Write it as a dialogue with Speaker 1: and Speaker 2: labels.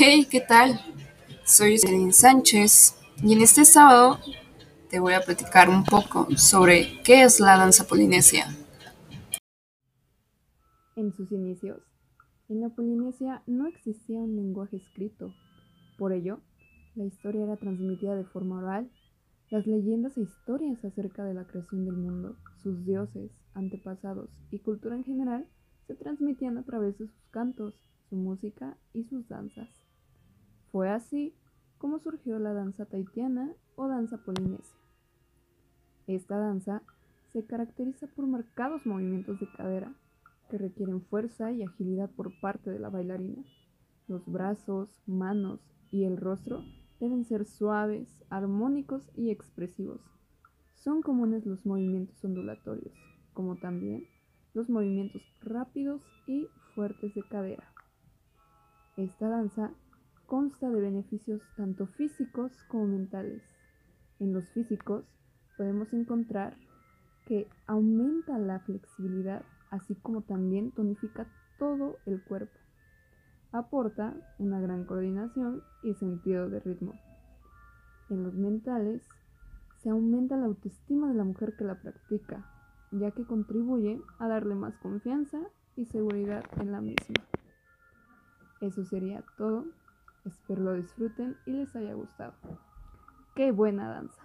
Speaker 1: Hey, ¿qué tal? Soy Jocelyn Sánchez y en este sábado te voy a platicar un poco sobre qué es la danza polinesia.
Speaker 2: En sus inicios, en la Polinesia no existía un lenguaje escrito. Por ello, la historia era transmitida de forma oral. Las leyendas e historias acerca de la creación del mundo, sus dioses, antepasados y cultura en general se transmitían a través de sus cantos, su música y sus danzas. Fue así como surgió la danza taitiana o danza polinesia. Esta danza se caracteriza por marcados movimientos de cadera que requieren fuerza y agilidad por parte de la bailarina. Los brazos, manos y el rostro deben ser suaves, armónicos y expresivos. Son comunes los movimientos ondulatorios, como también los movimientos rápidos y fuertes de cadera. Esta danza consta de beneficios tanto físicos como mentales. En los físicos podemos encontrar que aumenta la flexibilidad, así como también tonifica todo el cuerpo. Aporta una gran coordinación y sentido de ritmo. En los mentales se aumenta la autoestima de la mujer que la practica, ya que contribuye a darle más confianza y seguridad en la misma. Eso sería todo Espero lo disfruten y les haya gustado. ¡Qué buena danza!